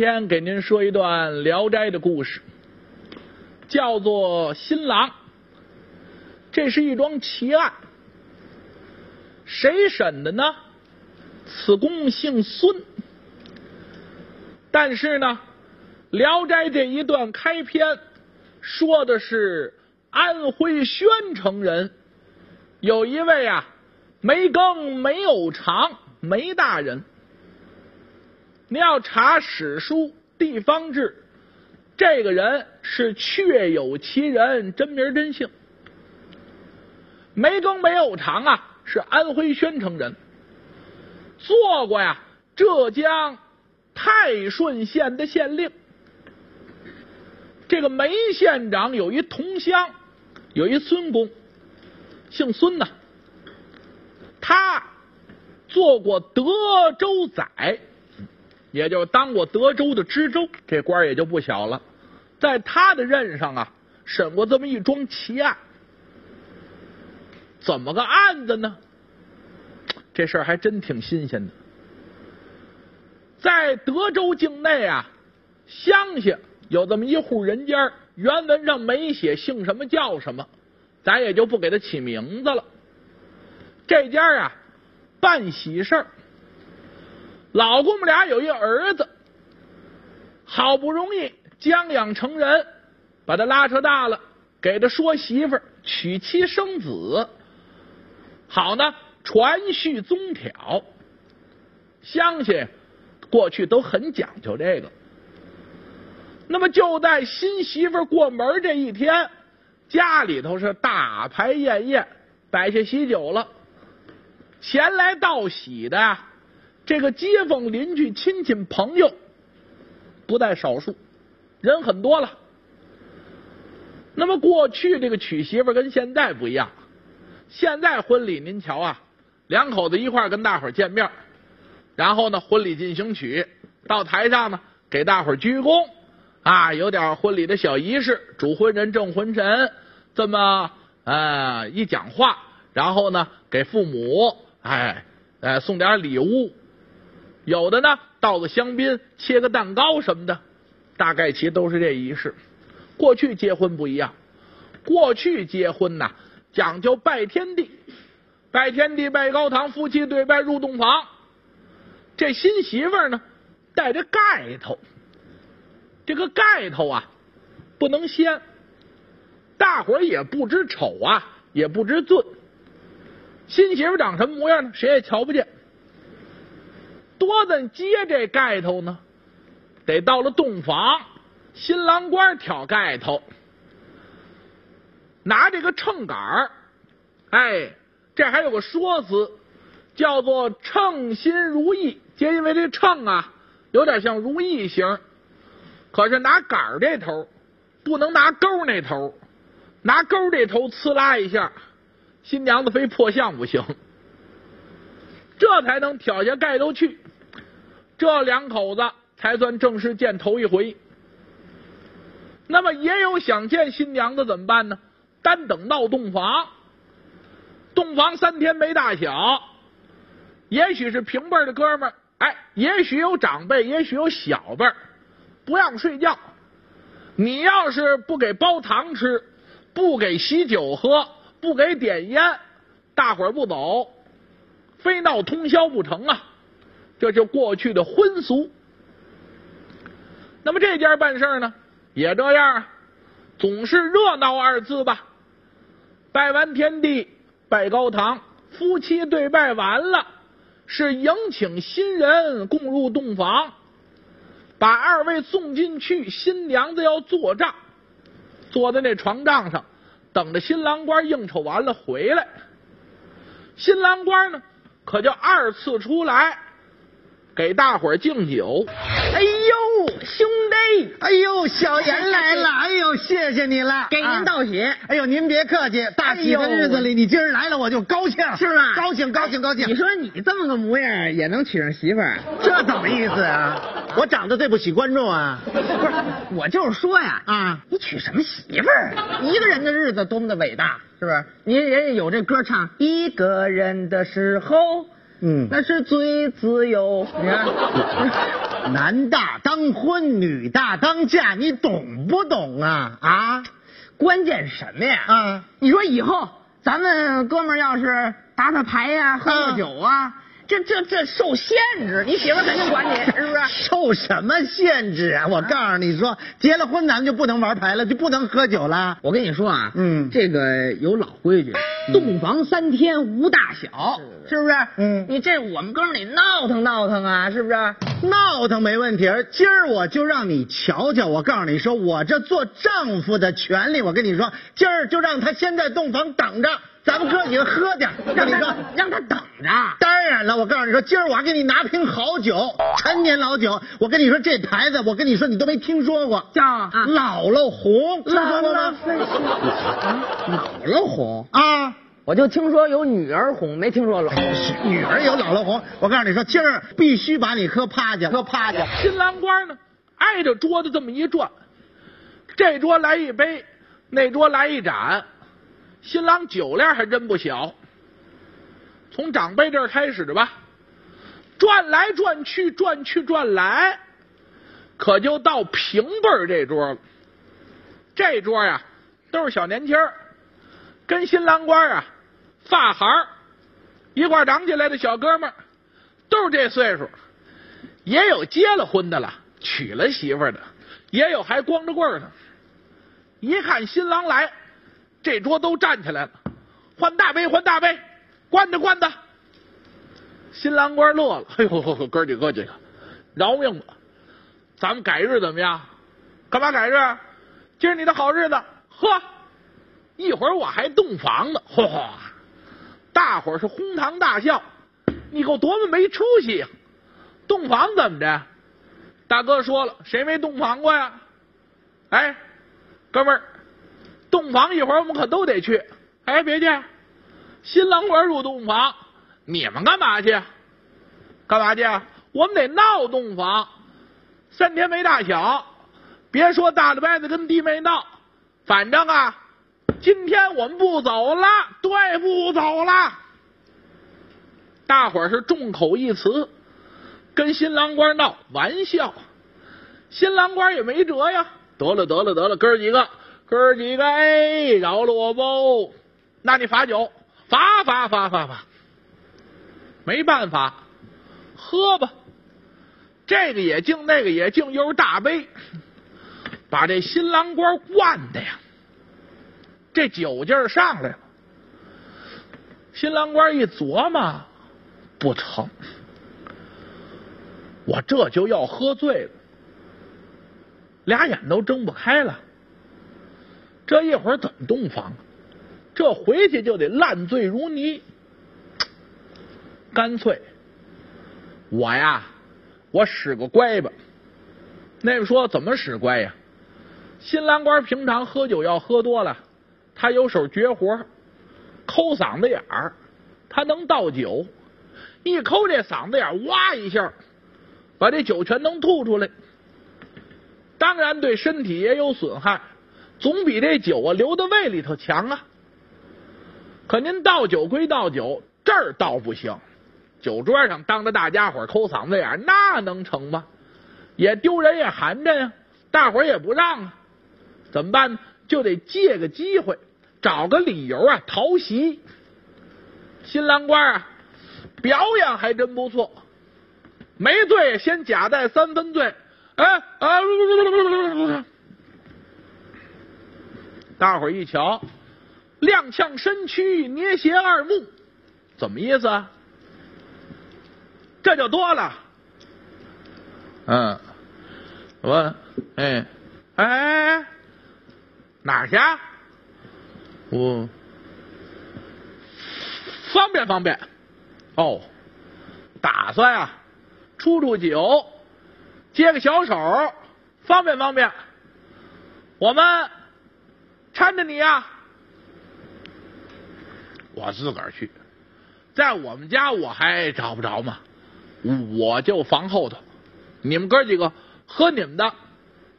今天给您说一段《聊斋》的故事，叫做《新郎》。这是一桩奇案，谁审的呢？此公姓孙，但是呢，《聊斋》这一段开篇说的是安徽宣城人，有一位啊梅庚梅偶长梅大人。你要查史书地方志，这个人是确有其人，真名真姓。梅庚梅偶长啊，是安徽宣城人，做过呀浙江泰顺县的县令。这个梅县长有一同乡，有一孙公，姓孙呐，他做过德州宰。也就当过德州的知州，这官也就不小了。在他的任上啊，审过这么一桩奇案。怎么个案子呢？这事儿还真挺新鲜的。在德州境内啊，乡下有这么一户人家，原文上没写姓什么叫什么，咱也就不给他起名字了。这家啊，办喜事儿。老公们俩有一儿子，好不容易将养成人，把他拉扯大了，给他说媳妇娶妻生子，好呢，传续宗条。乡亲过去都很讲究这个。那么就在新媳妇过门这一天，家里头是大排宴宴，摆下喜酒了，前来道喜的。这个街坊邻居亲戚朋友不在少数，人很多了。那么过去这个娶媳妇跟现在不一样，现在婚礼您瞧啊，两口子一块跟大伙见面，然后呢婚礼进行曲，到台上呢给大伙鞠躬啊，有点婚礼的小仪式，主婚人正婚神这么呃一讲话，然后呢给父母哎呃送点礼物。有的呢，倒个香槟，切个蛋糕什么的，大概其都是这仪式。过去结婚不一样，过去结婚呐讲究拜天地，拜天地拜高堂，夫妻对拜入洞房。这新媳妇呢带着盖头，这个盖头啊不能掀，大伙儿也不知丑啊，也不知尊。新媳妇长什么模样呢？谁也瞧不见。多咱接这盖头呢？得到了洞房，新郎官挑盖头，拿这个秤杆儿，哎，这还有个说辞，叫做称心如意。皆因为这秤啊，有点像如意形，可是拿杆儿这头，不能拿钩那头，拿钩这头呲啦一下，新娘子非破相不行，这才能挑下盖头去。这两口子才算正式见头一回。那么也有想见新娘子怎么办呢？单等闹洞房，洞房三天没大小，也许是平辈的哥们儿，哎，也许有长辈，也许有小辈儿，不让睡觉。你要是不给包糖吃，不给喜酒喝，不给点烟，大伙儿不走，非闹通宵不成啊！这就过去的婚俗。那么这家办事呢，也这样，总是热闹二字吧。拜完天地，拜高堂，夫妻对拜完了，是迎请新人共入洞房，把二位送进去。新娘子要坐帐，坐在那床帐上，等着新郎官应酬完了回来。新郎官呢，可就二次出来。给大伙儿敬酒。哎呦，兄弟！哎呦，小严来了！哎呦，谢谢你了，给您道喜。哎呦，您别客气，大喜的日子里，你今儿来了，我就高兴，是吧？高兴，高兴，高兴。你说你这么个模样，也能娶上媳妇儿？这怎么意思啊？我长得对不起观众啊？不是，我就是说呀，啊，你娶什么媳妇儿？一个人的日子多么的伟大，是不是？您人家有这歌唱，一个人的时候。嗯，那是最自由。你看，男大当婚，女大当嫁，你懂不懂啊？啊关键什么呀？啊！你说以后咱们哥们儿要是打打牌呀、喝喝酒啊，这这这受限制，你媳妇儿肯定管你，是不是？受什么限制啊？我告诉你说，结了婚咱们就不能玩牌了，就不能喝酒了。我跟你说啊，嗯这个有老规矩，洞房三天无大小，是不是？嗯你这我们哥们儿得闹腾闹腾啊，是不是？闹腾没问题，今儿我就让你瞧瞧。我告诉你说，我这做丈夫的权利，我跟你说，今儿就让他先在洞房等着，咱们哥几个喝点儿。让他你说，让他等着。当然了，我告诉你说，今儿我还给你拿瓶好酒，陈年老酒。我跟你说，这牌子，我跟你说，你都没听说过，叫啊姥姥红，听说过吗？姥姥红，啊。我就听说有女儿红，没听说老女儿有姥姥红，我告诉你说，今儿必须把你磕趴下，磕趴下。新郎官呢，挨着桌子这么一转，这桌来一杯，那桌来一盏，新郎酒量还真不小。从长辈这儿开始吧，转来转去，转去转来，可就到平辈儿这桌了。这桌呀，都是小年轻儿跟新郎官啊，发孩儿一块长起来的小哥们儿，都是这岁数。也有结了婚的了，娶了媳妇的，也有还光着棍儿的。一看新郎来，这桌都站起来了，换大杯，换大杯，关的关的。新郎官乐了，哎呦呵呵，哥几个哥几个，饶命吧！咱们改日怎么样？干嘛改日？今儿你的好日子，呵，一会儿我还洞房呢，嚯！大伙儿是哄堂大笑，你给我多么没出息呀！洞房怎么着？大哥说了，谁没洞房过呀？哎，哥们儿，洞房一会儿我们可都得去。哎，别介，新郎官入洞房，你们干嘛去？干嘛去？我们得闹洞房，三天没大小，别说大了掰子跟弟妹闹，反正啊，今天我们不走了，对，不走了。大伙儿是众口一词。跟新郎官闹玩笑，新郎官也没辙呀。得了得了得了，哥几个，哥几个，哎，饶了我吧！那你罚酒，罚罚罚罚罚，没办法，喝吧。这个也敬，那个也敬，又是大杯，把这新郎官灌的呀，这酒劲上来了。新郎官一琢磨，不成。我这就要喝醉了，俩眼都睁不开了。这一会儿怎么洞房？这回去就得烂醉如泥。干脆，我呀，我使个乖吧。那个说怎么使乖呀？新郎官平常喝酒要喝多了，他有手绝活，抠嗓子眼儿，他能倒酒，一抠这嗓子眼儿，哇一下。把这酒全能吐出来，当然对身体也有损害，总比这酒啊留在胃里头强啊。可您倒酒归倒酒，这儿倒不行。酒桌上当着大家伙抠嗓子眼，那能成吗？也丢人也寒碜呀，大伙也不让啊。怎么办呢？就得借个机会，找个理由啊逃席。新郎官啊，表演还真不错。没醉，先假带三分醉。哎啊！大伙儿一瞧，踉跄身躯，捏斜二目，怎么意思啊？这就多了。嗯，我哎哎，哪儿去？我方便方便。哦，打算啊。出出酒，接个小手，方便方便。我们搀着你呀，我自个儿去。在我们家我还找不着吗？我就房后头，你们哥几个喝你们的。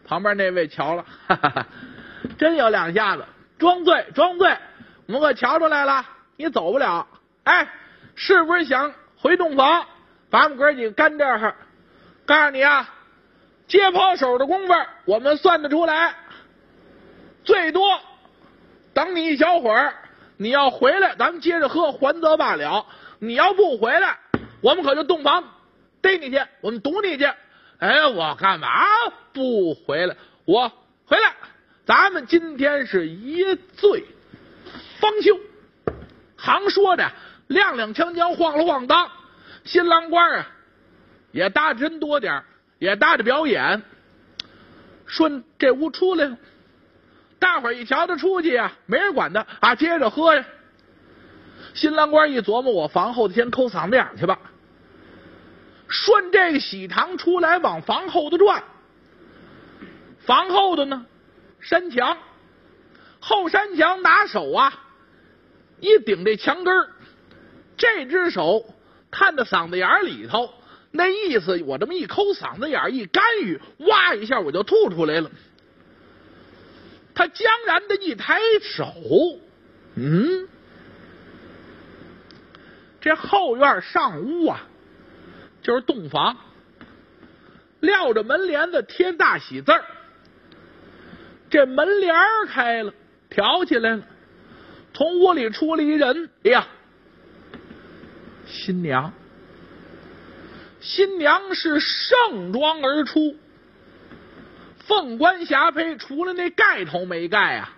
旁边那位瞧了，哈哈哈，真有两下子，装醉装醉，我们可瞧出来了，你走不了。哎，是不是想回洞房？把我们哥几个干这儿，告诉你啊，接炮手的功夫，我们算得出来，最多等你一小会儿，你要回来，咱们接着喝，还则罢了。你要不回来，我们可就洞房逮你去，我们堵你去。哎，我干嘛不回来？我回来，咱们今天是一醉方休。行说着，踉踉跄跄，晃了晃荡。新郎官啊，也搭着人多点也搭着表演。顺这屋出来了，大伙儿一瞧他出去呀，没人管他啊，接着喝呀。新郎官一琢磨，我房后的先抠嗓子眼去吧。顺这个喜堂出来，往房后头转。房后头呢，山墙，后山墙拿手啊，一顶这墙根儿这只手探到嗓子眼里头，那意思我这么一抠嗓子眼一干预，哇一下我就吐出来了。他江然的一抬手，嗯，这后院上屋啊。就是洞房，撂着门帘子，贴大喜字儿。这门帘开了，挑起来了，从屋里出来一人。哎呀，新娘！新娘是盛装而出，凤冠霞帔，除了那盖头没盖啊，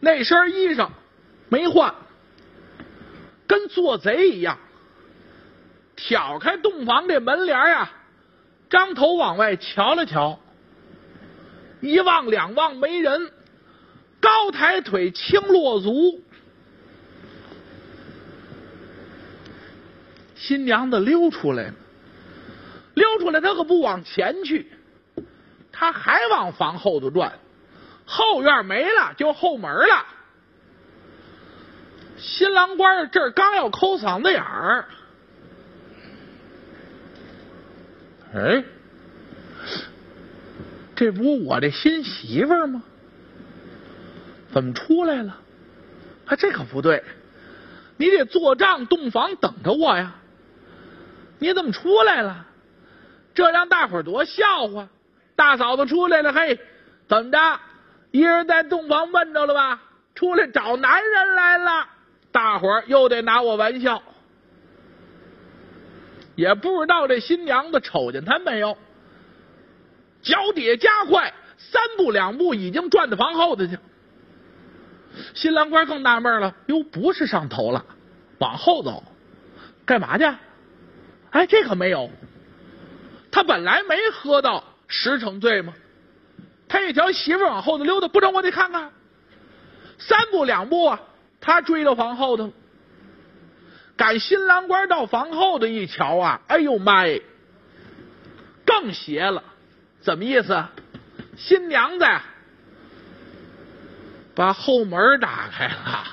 那身衣裳没换，跟做贼一样。挑开洞房这门帘呀，张头往外瞧了瞧，一望两望没人，高抬腿轻落足，新娘子溜出来了，溜出来，她可不往前去，他还往房后头转，后院没了，就后门了。新郎官这儿刚要抠嗓子眼儿。哎，这不我这新媳妇儿吗？怎么出来了？啊，这可不对，你得做帐洞房等着我呀！你怎么出来了？这让大伙儿多笑话！大嫂子出来了，嘿，怎么着？一人在洞房闷着了吧？出来找男人来了，大伙儿又得拿我玩笑。也不知道这新娘子瞅见他没有，脚底下加快，三步两步已经转到房后头去。新郎官更纳闷了，哟，不是上头了，往后走，干嘛去？哎，这可没有，他本来没喝到十成醉吗？他一瞧媳妇往后头溜达，不成，我得看看。三步两步啊，他追到房后头。赶新郎官到房后头一瞧啊，哎呦妈耶，更邪了！怎么意思？新娘子把后门打开了，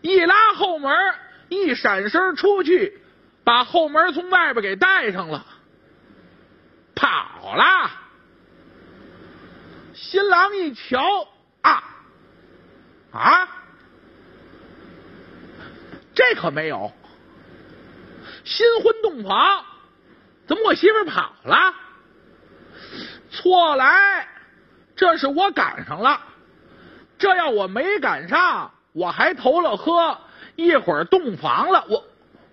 一拉后门，一闪身出去，把后门从外边给带上了，跑了。新郎一瞧啊啊！这可没有，新婚洞房，怎么我媳妇跑了？错来，这是我赶上了。这要我没赶上，我还投了喝，一会儿洞房了，我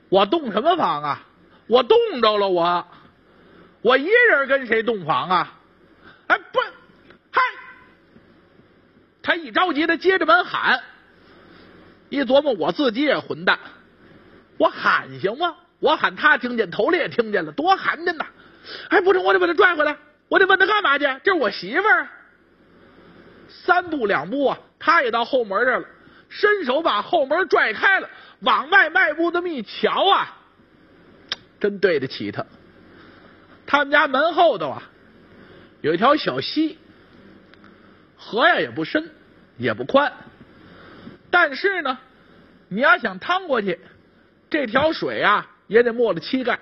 我洞什么房啊？我冻着了，我我一人跟谁洞房啊？哎不，嗨！他一着急，他接着门喊。一琢磨，我自己也混蛋，我喊行吗？我喊他听见，头里也听见了，多寒碜呐！哎，不成，我得把他拽回来，我得问他干嘛去？这是我媳妇儿。三步两步啊，他也到后门这了，伸手把后门拽开了，往外迈步这么一瞧啊，真对得起他。他们家门后头啊，有一条小溪，河呀也不深，也不宽。但是呢，你要想趟过去，这条水啊也得没了膝盖，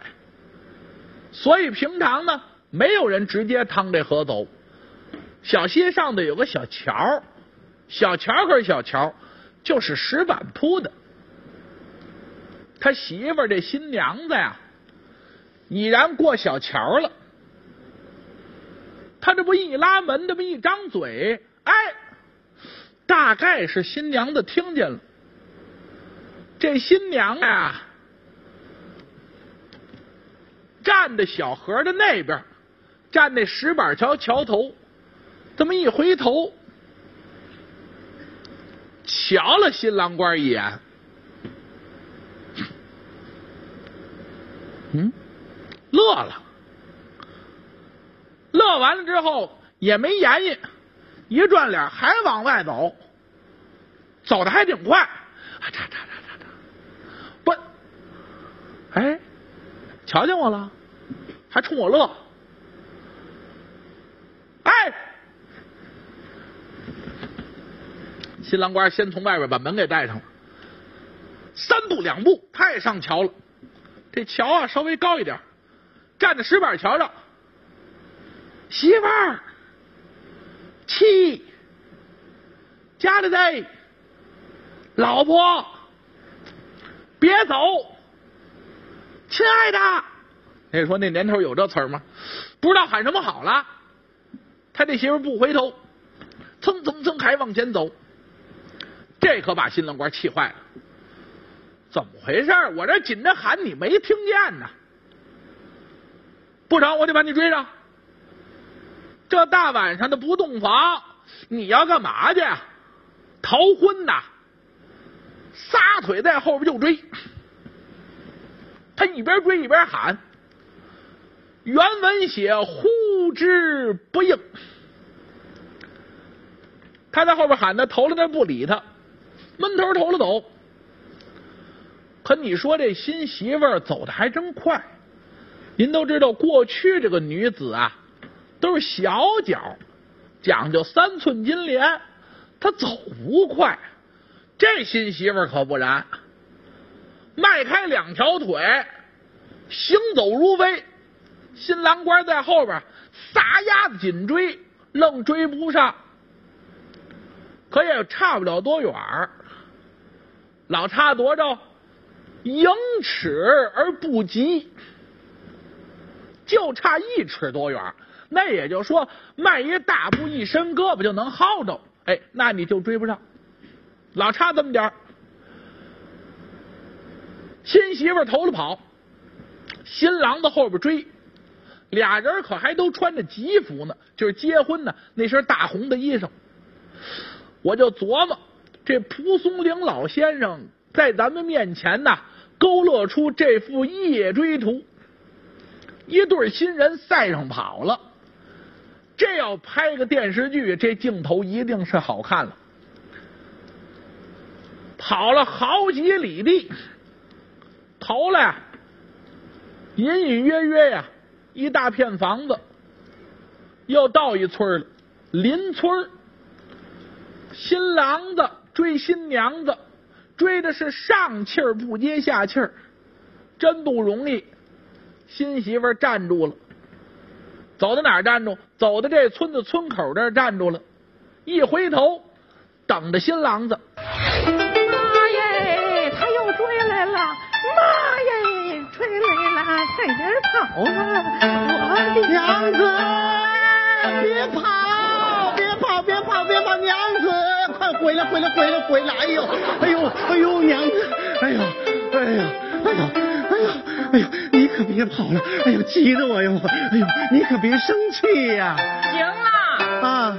所以平常呢，没有人直接趟这河走。小溪上头有个小桥，小桥可是小桥，就是石板铺的。他媳妇这新娘子呀，已然过小桥了。他这不一拉门，这么一张嘴，哎，大概是新娘子听见了。这新娘呀，站在小河的那边，站在石板桥桥头，这么一回头，瞧了新郎官一眼，乐了。乐完了之后也没言语，一转脸还往外走，走的还挺快，啊嚓嚓嚓嚓嚓，不，哎，瞧见我了，还冲我乐，哎，新郎官先从外边把门给带上了，三步两步他也上桥了，这桥啊稍微高一点，站在石板桥上。媳妇儿，妻，家里在，老婆，别走，亲爱的。那说那年头有这词儿吗？不知道喊什么好了。他这媳妇不回头，蹭蹭蹭还往前走，这可把新郎官气坏了。怎么回事？我这紧着喊你没听见呢？不成，我得把你追上。这大晚上的不洞房，你要干嘛去？逃婚呐！撒腿在后边就追，他一边追一边喊。原文写呼之不应，他在后边喊他头了那不理他，闷头头了走。可你说这新媳妇走的还真快，您都知道过去这个女子啊。都是小脚，讲究三寸金莲，她走不快。这新媳妇可不然，迈开两条腿，行走如飞。新郎官在后边撒丫子紧追，愣追不上，可也差不了多远老差多少？盈尺而不及，就差一尺多远。那也就说，迈一大步，一伸胳膊就能薅着。哎，那你就追不上，老差这么点儿新媳妇头了跑，新郎子后边追，俩人可还都穿着吉服呢，就是结婚呢那身大红的衣裳。我就琢磨，这蒲松龄老先生在咱们面前呢，勾勒出这幅夜追图，一对新人赛上跑了。这要拍个电视剧，这镜头一定是好看了。跑了好几里地，头来隐隐约约呀，一大片房子，又到一村了，邻村新郎子追新娘子，追的是上气儿不接下气儿，真不容易。新媳妇站住了。走到哪儿站住？走到这村子村口这儿站住了，一回头等着新郎子。妈耶，他又追来了！妈耶，追来了，快点跑啊！我的娘子，别跑，别跑，别跑，别跑！娘子，快回来，回来，回来，回来！哎呦，哎呦，哎呦，娘子，哎呦，哎呦，哎呦，哎呦，哎呦！跑了！哎呦，急得我哟！哎呦，你可别生气呀！行了啊，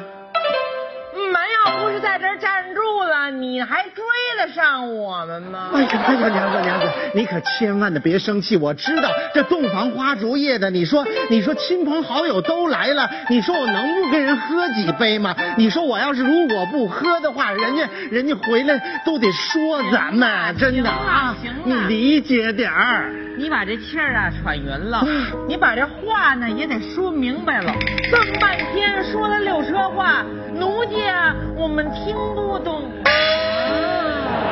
门要不是在这站住了，你还追得上我们吗？哎呀，哎呀，娘子娘子，你可千万的别生气！我知道这洞房花烛夜的，你说你说亲朋好友都来了，你说我能不跟人喝几杯吗？你说我要是如果不喝的话，人家人家回来都得说咱们，真的啊！行了，你理解点儿。你把这气儿啊喘匀了，你把这话呢也得说明白了。这么半天说了六车话，奴家我们听不懂。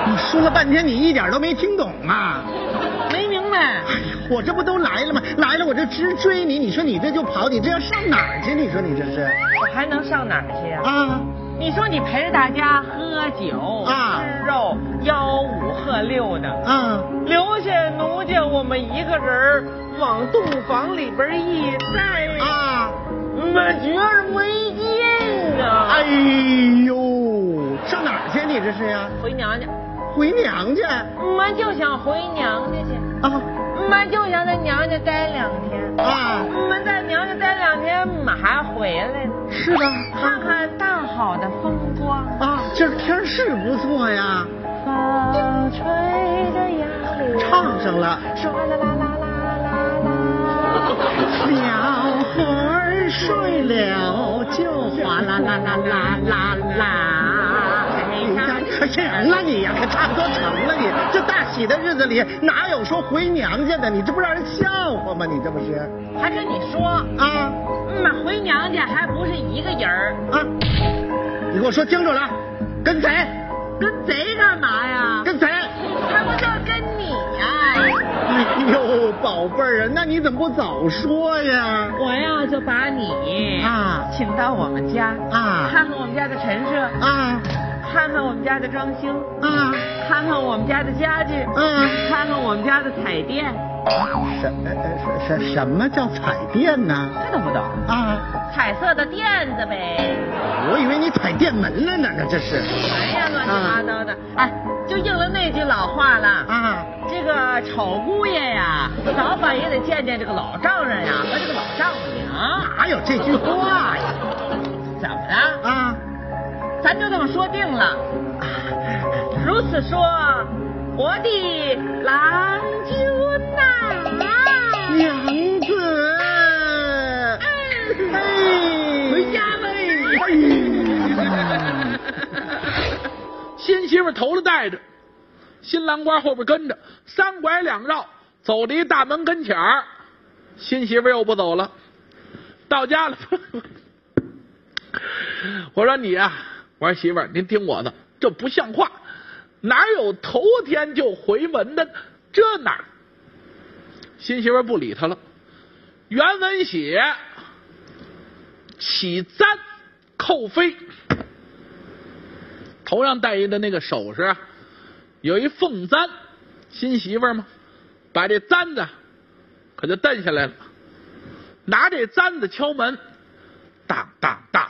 你说了半天，你一点都没听懂啊？没明白。哎呀，我这不都来了吗？来了，我这直追你。你说你这就跑，你这要上哪儿去？你说你这是？我还能上哪儿去啊？啊。你说你陪着大家喝酒、吃肉、吆五喝六的，啊，留下奴家我们一个人往洞房里边一栽，啊，我觉着没劲啊。哎呦，上哪儿去？你这是呀？回娘家，回娘家我就想回娘家去，啊我就想在娘家待两天。啊？我在娘家待两天，我还回来呢，是的，看看大好的风光。啊，今儿天是不错呀，风吹着杨柳，唱上了。唰啦啦啦啦啦啦。小孩儿睡了就哗啦啦啦啦啦啦。你看，行了你呀，可差不多成了你。这大喜的日子里，哪有说回娘家的？你这不让人笑话吗？你这不是还跟你说，啊我回娘家还不是一个人儿，啊！你给我说清楚了，跟谁？跟贼干嘛呀？跟谁？还不就跟你呀？哎呦，宝贝儿啊，那你怎么不早说呀？我呀就把你啊请到我们家啊看看我们家的陈设，啊看看我们家的装修，啊看看我们家的家具，嗯看看我们家的彩电，什什什什么叫彩电呢？这都不懂？啊，彩色的垫子呗。我以为你踩电门了呢，那这是哎呀，乱七八糟的，哎，就应了那句老话了。啊这个丑姑爷呀，早晚也得见见这个老丈人呀和这个老丈母娘。哪有这句话呀？怎么了？啊，咱就这么说定了。如此说，我的郎君呐、娘子，哎，回家呗。新媳妇头里带着，新郎官后边跟着，三拐两绕，走到一大门跟前儿，新媳妇又不走了，到家了。我说你呀、我说媳妇儿，您听我的，这不像话，哪有头天就回门的？这哪？新媳妇儿不理他了。原文写起簪扣飞，头上戴一的那个首饰，有一凤簪，新媳妇儿嘛，把这簪子可就蹬下来了，拿这簪子敲门，当，当当当，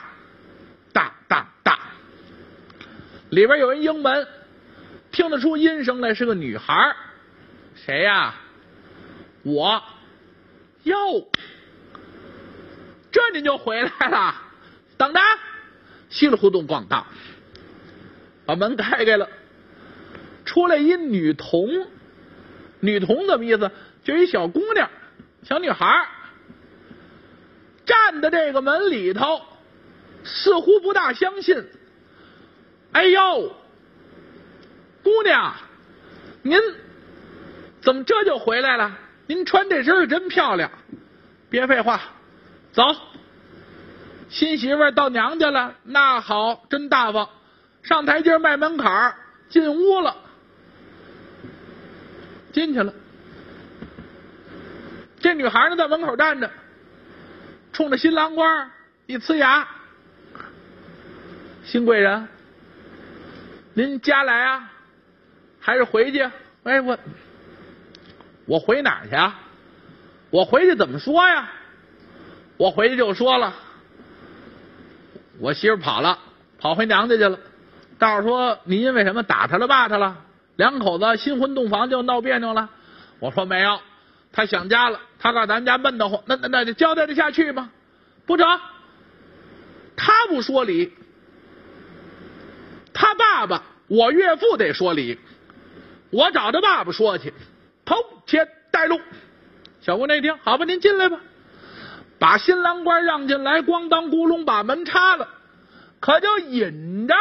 里边有人应门，听得出音声来，是个女孩儿谁呀、我。哟，这您就回来了？等着，稀里糊涂咣当，把门开开了，出来一女童。女童怎么意思？就一小姑娘，小女孩儿站在这个门里头，似乎不大相信。哎呦，姑娘，您怎么这就回来了？您穿这身儿真漂亮，别废话，走。新媳妇儿到娘家了，那好，真大方。上台阶迈门槛儿进屋了，进去了。这女孩呢，在门口站着，冲着新郎官一呲牙：“新贵人，您家来啊，还是回去？哎，我我回哪儿去啊？我回去怎么说呀？我回去就说了，我媳妇跑了，跑回娘家去了。道士说你因为什么打他了骂他了？两口子新婚洞房就闹别扭了？我说没有，他想家了，他告诉咱家闷得慌，那那那就交代得下去吗？不成，他不说理，他爸爸我岳父得说理，我找他爸爸说去，头前带路。小姑娘一听，好吧，您进来吧，把新郎官让进来，咣当咕隆把门插了，可就引着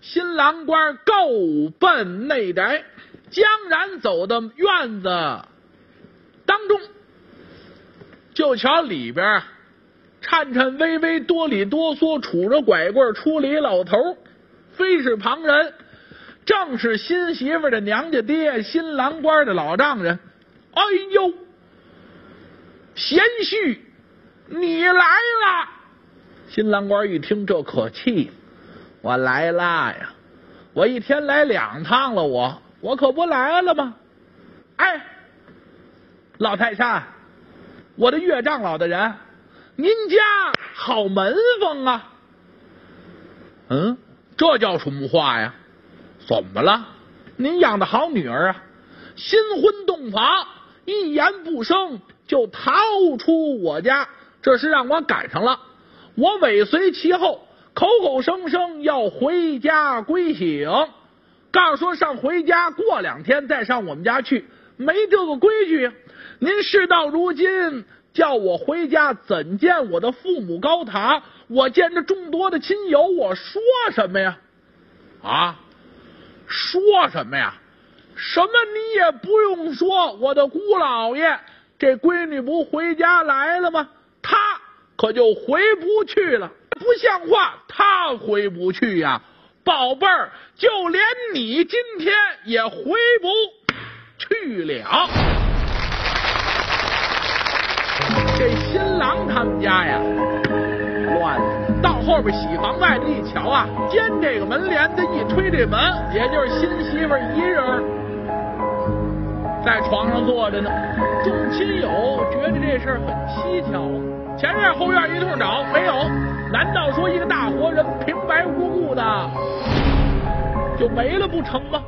新郎官够奔内宅，江然走到院子当中，就瞧里边颤颤巍巍、哆里哆嗦、杵着拐棍出了一老头儿，非是旁人，正是新媳妇的娘家爹，新郎官的老丈人。哎呦，贤婿，你来了！新郎官一听，这可气，我来啦呀！我一天来两趟了，我我可不来了吗？哎，老泰山，我的岳丈老大人，您家好门风啊。嗯，这叫什么话呀？怎么了？您养的好女儿啊，新婚洞房，一言不生就逃出我家，这是让我赶上了。我尾随其后，口口声声要回家归省，告诉说上回家，过两天再上我们家去，没这个规矩。您事到如今叫我回家，怎见我的父母高堂？我见着众多的亲友，我说什么呀？啊，说什么呀？什么你也不用说，我的姑老爷，这闺女不回家来了吗？她可就回不去了，不像话，她回不去呀，宝贝儿，就连你今天也回不去了。他们家呀，乱了。到后边喜房外头一瞧啊，尖这个门帘子一推这门，也就是新媳妇一人在床上坐着呢。众亲友觉得这事儿很蹊跷啊，前院后院一通找，没有。难道说一个大活人平白无故的就没了不成吗？